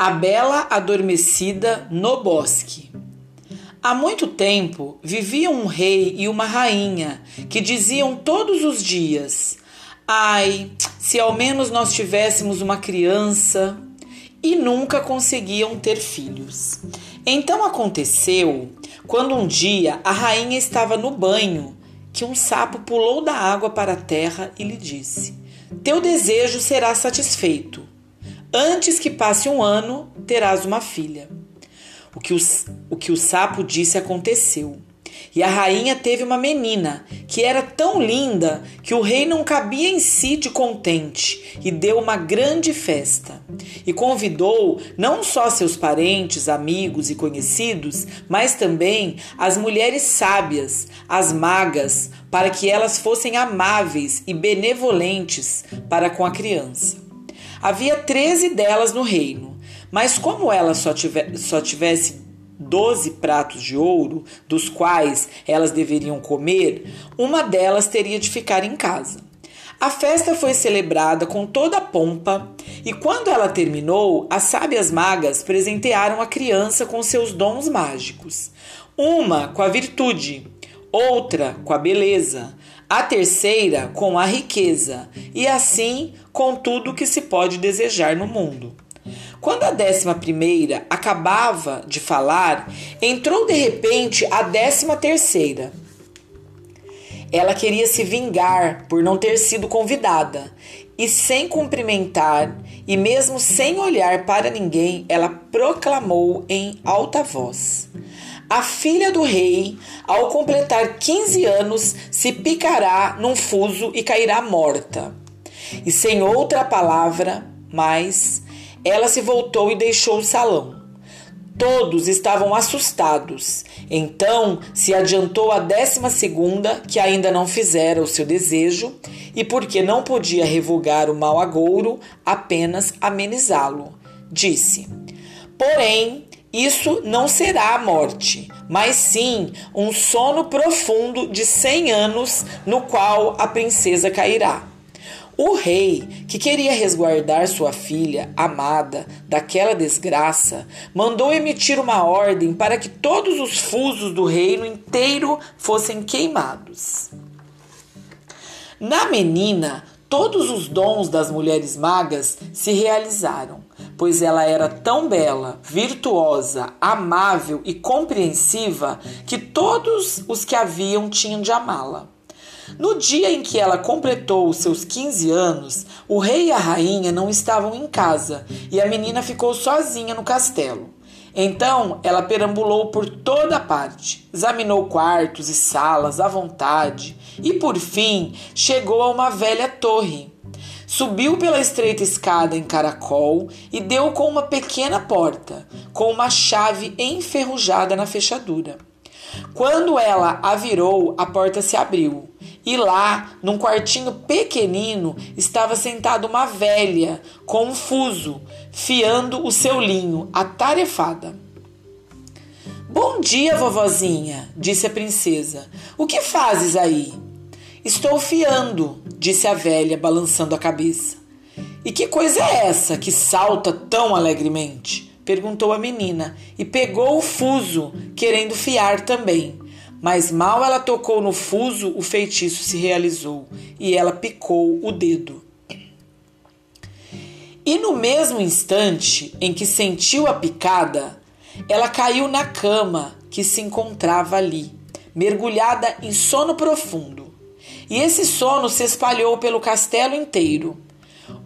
A Bela Adormecida no Bosque. Há muito tempo vivia um rei e uma rainha que diziam todos os dias: Ai, se ao menos nós tivéssemos uma criança! E nunca conseguiam ter filhos. Então aconteceu quando um dia a rainha estava no banho que um sapo pulou da água para a terra e lhe disse: Teu desejo será satisfeito Antes que passe um ano, terás uma filha. O que o, o que o sapo disse aconteceu. E a rainha teve uma menina, que era tão linda que o rei não cabia em si de contente e deu uma grande festa. E convidou não só seus parentes, amigos e conhecidos, mas também as mulheres sábias, as magas, para que elas fossem amáveis e benevolentes para com a criança. Havia treze delas no reino, mas como ela só, só tivesse doze pratos de ouro, dos quais elas deveriam comer, uma delas teria de ficar em casa. A festa foi celebrada com toda a pompa, e quando ela terminou, as sábias magas presentearam a criança com seus dons mágicos. Uma com a virtude, outra com a beleza, a terceira com a riqueza, e assim com tudo que se pode desejar no mundo. Quando a décima primeira acabava de falar, entrou de repente a décima terceira. Ela queria se vingar por não ter sido convidada, e sem cumprimentar, e mesmo sem olhar para ninguém, ela proclamou em alta voz: a filha do rei, ao completar 15 anos, se picará num fuso e cairá morta. E sem outra palavra mais, ela se voltou e deixou o salão. Todos estavam assustados. Então se adiantou a décima segunda, que ainda não fizera o seu desejo, e porque não podia revogar o mau agouro, apenas amenizá-lo. Disse: Porém, isso não será a morte, mas sim um sono profundo de cem anos no qual a princesa cairá. O rei, que queria resguardar sua filha amada daquela desgraça, mandou emitir uma ordem para que todos os fusos do reino inteiro fossem queimados. Na menina, todos os dons das mulheres magas se realizaram pois ela era tão bela, virtuosa, amável e compreensiva que todos os que a viam tinham de amá-la. No dia em que ela completou os seus 15 anos, o rei e a rainha não estavam em casa e a menina ficou sozinha no castelo. Então ela perambulou por toda parte, examinou quartos e salas à vontade e, por fim, chegou a uma velha torre Subiu pela estreita escada em caracol e deu com uma pequena porta, com uma chave enferrujada na fechadura. Quando ela a virou, a porta se abriu. E lá, num quartinho pequenino, estava sentada uma velha, confuso, fiando o seu linho, atarefada. Bom dia, vovozinha, disse a princesa. O que fazes aí? Estou fiando, disse a velha, balançando a cabeça. E que coisa é essa que salta tão alegremente? perguntou a menina e pegou o fuso, querendo fiar também. Mas mal ela tocou no fuso, o feitiço se realizou e ela picou o dedo. E no mesmo instante em que sentiu a picada, ela caiu na cama que se encontrava ali, mergulhada em sono profundo e esse sono se espalhou pelo castelo inteiro.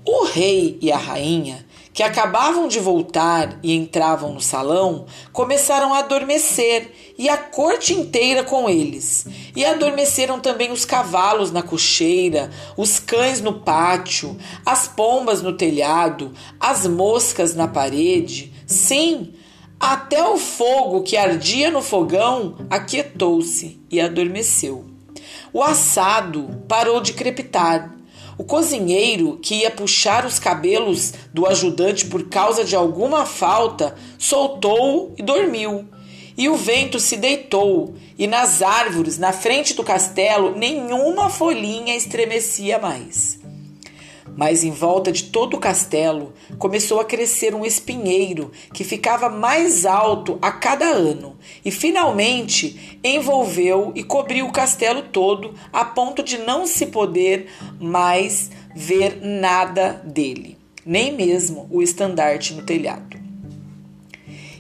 O rei e a rainha, que acabavam de voltar e entravam no salão, começaram a adormecer e a corte inteira com eles. E adormeceram também os cavalos na cocheira, os cães no pátio, as pombas no telhado, as moscas na parede. Sim, até o fogo que ardia no fogão aquietou-se e adormeceu. O assado parou de crepitar. O cozinheiro, que ia puxar os cabelos do ajudante por causa de alguma falta, soltou e dormiu. E o vento se deitou, e nas árvores, na frente do castelo, nenhuma folhinha estremecia mais. Mas em volta de todo o castelo começou a crescer um espinheiro que ficava mais alto a cada ano e finalmente envolveu e cobriu o castelo todo a ponto de não se poder mais ver nada dele, nem mesmo o estandarte no telhado.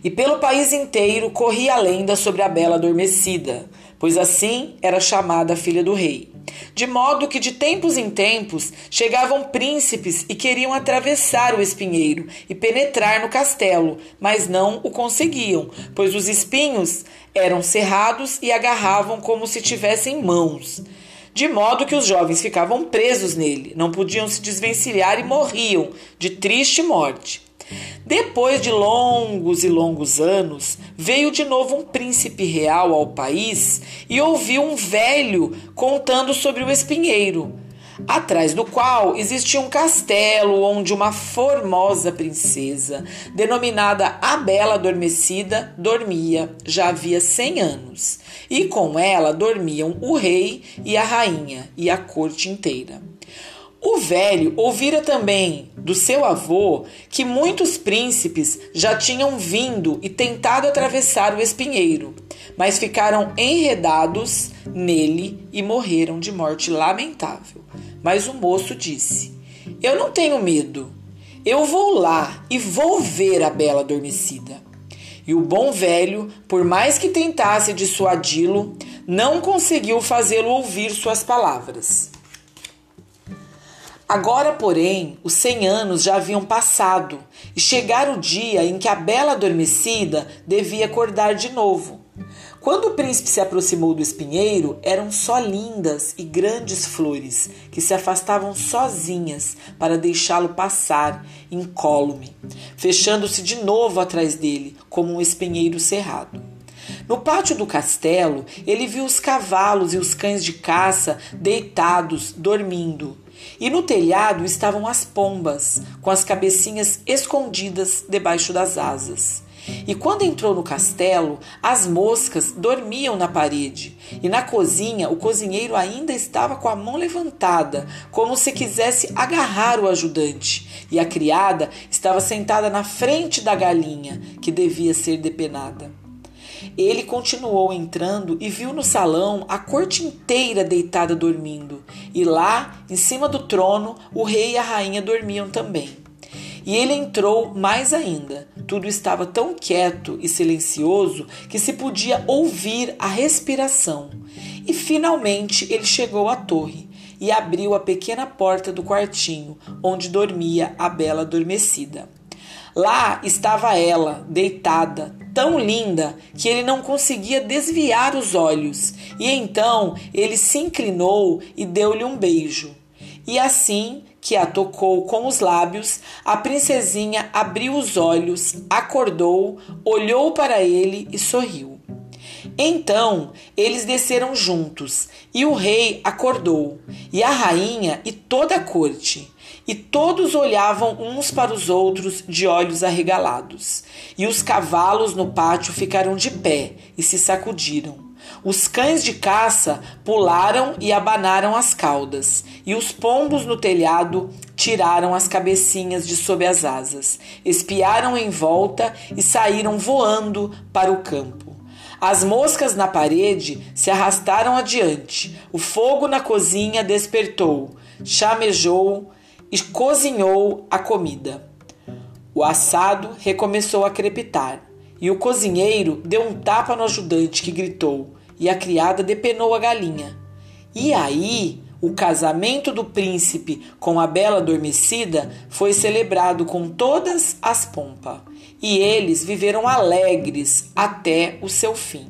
E pelo país inteiro corria a lenda sobre a bela adormecida, pois assim era chamada a filha do rei. De modo que de tempos em tempos chegavam príncipes e queriam atravessar o espinheiro e penetrar no castelo, mas não o conseguiam, pois os espinhos eram cerrados e agarravam como se tivessem mãos. De modo que os jovens ficavam presos nele, não podiam se desvencilhar e morriam de triste morte. Depois de longos e longos anos, veio de novo um príncipe real ao país e ouviu um velho contando sobre o espinheiro, atrás do qual existia um castelo onde uma formosa princesa, denominada a Bela Adormecida, dormia já havia cem anos, e com ela dormiam o rei e a rainha e a corte inteira. O velho ouvira também do seu avô que muitos príncipes já tinham vindo e tentado atravessar o espinheiro, mas ficaram enredados nele e morreram de morte lamentável. Mas o moço disse: Eu não tenho medo. Eu vou lá e vou ver a bela adormecida. E o bom velho, por mais que tentasse dissuadi-lo, não conseguiu fazê-lo ouvir suas palavras. Agora, porém, os cem anos já haviam passado e chegara o dia em que a bela adormecida devia acordar de novo. Quando o príncipe se aproximou do espinheiro, eram só lindas e grandes flores que se afastavam sozinhas para deixá-lo passar incólume, fechando-se de novo atrás dele, como um espinheiro cerrado. No pátio do castelo, ele viu os cavalos e os cães de caça deitados, dormindo. E no telhado estavam as pombas, com as cabecinhas escondidas debaixo das asas. E quando entrou no castelo, as moscas dormiam na parede, e na cozinha o cozinheiro ainda estava com a mão levantada, como se quisesse agarrar o ajudante, e a criada estava sentada na frente da galinha, que devia ser depenada. Ele continuou entrando e viu no salão a corte inteira deitada dormindo, e lá, em cima do trono, o rei e a rainha dormiam também. E ele entrou mais ainda. Tudo estava tão quieto e silencioso que se podia ouvir a respiração. E finalmente ele chegou à torre e abriu a pequena porta do quartinho onde dormia a bela adormecida. Lá estava ela, deitada, tão linda que ele não conseguia desviar os olhos, e então ele se inclinou e deu-lhe um beijo. E assim que a tocou com os lábios, a princesinha abriu os olhos, acordou, olhou para ele e sorriu. Então eles desceram juntos, e o rei acordou, e a rainha e toda a corte. E todos olhavam uns para os outros de olhos arregalados. E os cavalos no pátio ficaram de pé e se sacudiram. Os cães de caça pularam e abanaram as caudas, e os pombos no telhado tiraram as cabecinhas de sob as asas, espiaram em volta e saíram voando para o campo. As moscas na parede se arrastaram adiante, o fogo na cozinha despertou, chamejou e cozinhou a comida. O assado recomeçou a crepitar, e o cozinheiro deu um tapa no ajudante que gritou, e a criada depenou a galinha. E aí, o casamento do príncipe com a bela adormecida foi celebrado com todas as pompas, e eles viveram alegres até o seu fim.